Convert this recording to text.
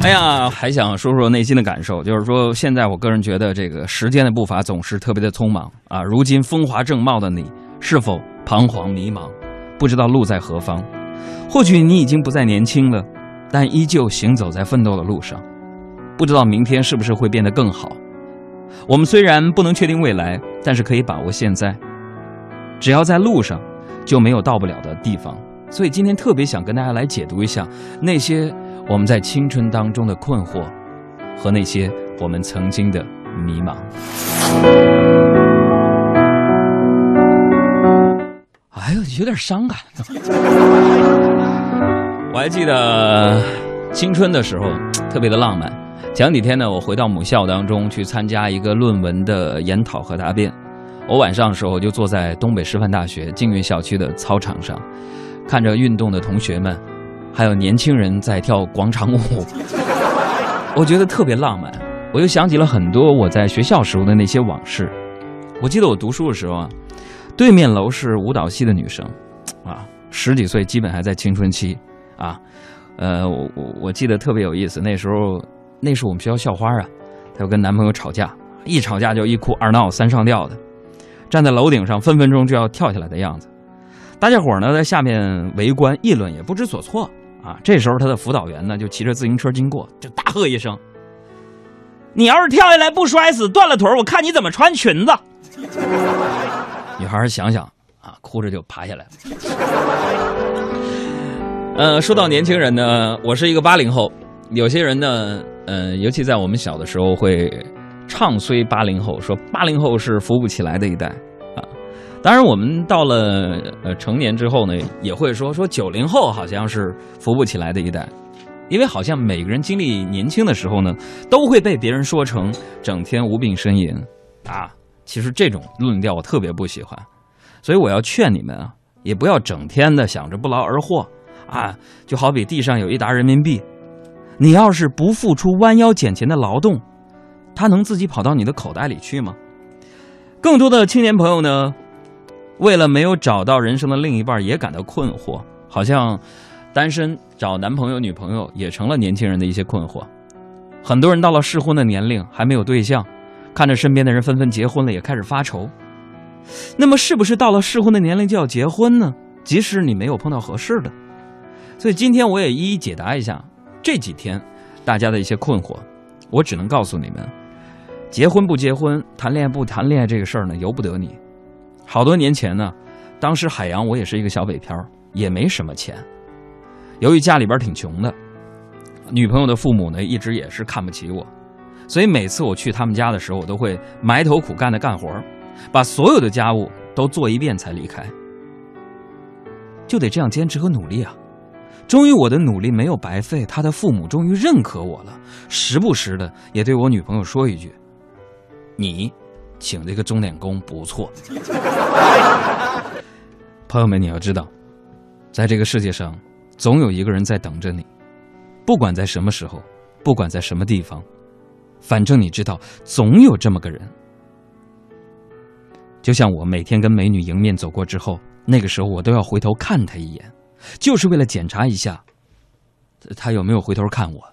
哎呀，还想说说内心的感受，就是说，现在我个人觉得这个时间的步伐总是特别的匆忙啊。如今风华正茂的你，是否彷徨迷茫，不知道路在何方？或许你已经不再年轻了，但依旧行走在奋斗的路上，不知道明天是不是会变得更好。我们虽然不能确定未来，但是可以把握现在。只要在路上，就没有到不了的地方。所以今天特别想跟大家来解读一下那些。我们在青春当中的困惑，和那些我们曾经的迷茫。哎呦，有点伤感。我还记得青春的时候特别的浪漫。前几天呢，我回到母校当中去参加一个论文的研讨和答辩。我晚上的时候就坐在东北师范大学静运校区的操场上，看着运动的同学们。还有年轻人在跳广场舞，我觉得特别浪漫。我又想起了很多我在学校时候的那些往事。我记得我读书的时候啊，对面楼是舞蹈系的女生，啊，十几岁基本还在青春期，啊，呃，我我我记得特别有意思。那时候那是我们学校校花啊，她要跟男朋友吵架，一吵架就一哭二闹三上吊的，站在楼顶上分分钟就要跳下来的样子。大家伙呢在下面围观议论，也不知所措。啊，这时候他的辅导员呢就骑着自行车经过，就大喝一声：“你要是跳下来不摔死，断了腿我看你怎么穿裙子。”女孩想想啊，哭着就爬下来了。呃，说到年轻人呢，我是一个八零后，有些人呢，呃，尤其在我们小的时候会唱衰八零后，说八零后是扶不起来的一代。当然，我们到了呃成年之后呢，也会说说九零后好像是扶不起来的一代，因为好像每个人经历年轻的时候呢，都会被别人说成整天无病呻吟啊。其实这种论调我特别不喜欢，所以我要劝你们啊，也不要整天的想着不劳而获啊。就好比地上有一沓人民币，你要是不付出弯腰捡钱的劳动，它能自己跑到你的口袋里去吗？更多的青年朋友呢？为了没有找到人生的另一半，也感到困惑，好像单身找男朋友、女朋友也成了年轻人的一些困惑。很多人到了适婚的年龄还没有对象，看着身边的人纷纷结婚了，也开始发愁。那么，是不是到了适婚的年龄就要结婚呢？即使你没有碰到合适的。所以今天我也一一解答一下这几天大家的一些困惑。我只能告诉你们，结婚不结婚，谈恋爱不谈恋爱这个事儿呢，由不得你。好多年前呢，当时海洋我也是一个小北漂，也没什么钱。由于家里边挺穷的，女朋友的父母呢一直也是看不起我，所以每次我去他们家的时候，我都会埋头苦干的干活，把所有的家务都做一遍才离开。就得这样坚持和努力啊！终于我的努力没有白费，他的父母终于认可我了，时不时的也对我女朋友说一句：“你。”请这个钟点工不错，朋友们，你要知道，在这个世界上，总有一个人在等着你，不管在什么时候，不管在什么地方，反正你知道，总有这么个人。就像我每天跟美女迎面走过之后，那个时候我都要回头看她一眼，就是为了检查一下，她有没有回头看我。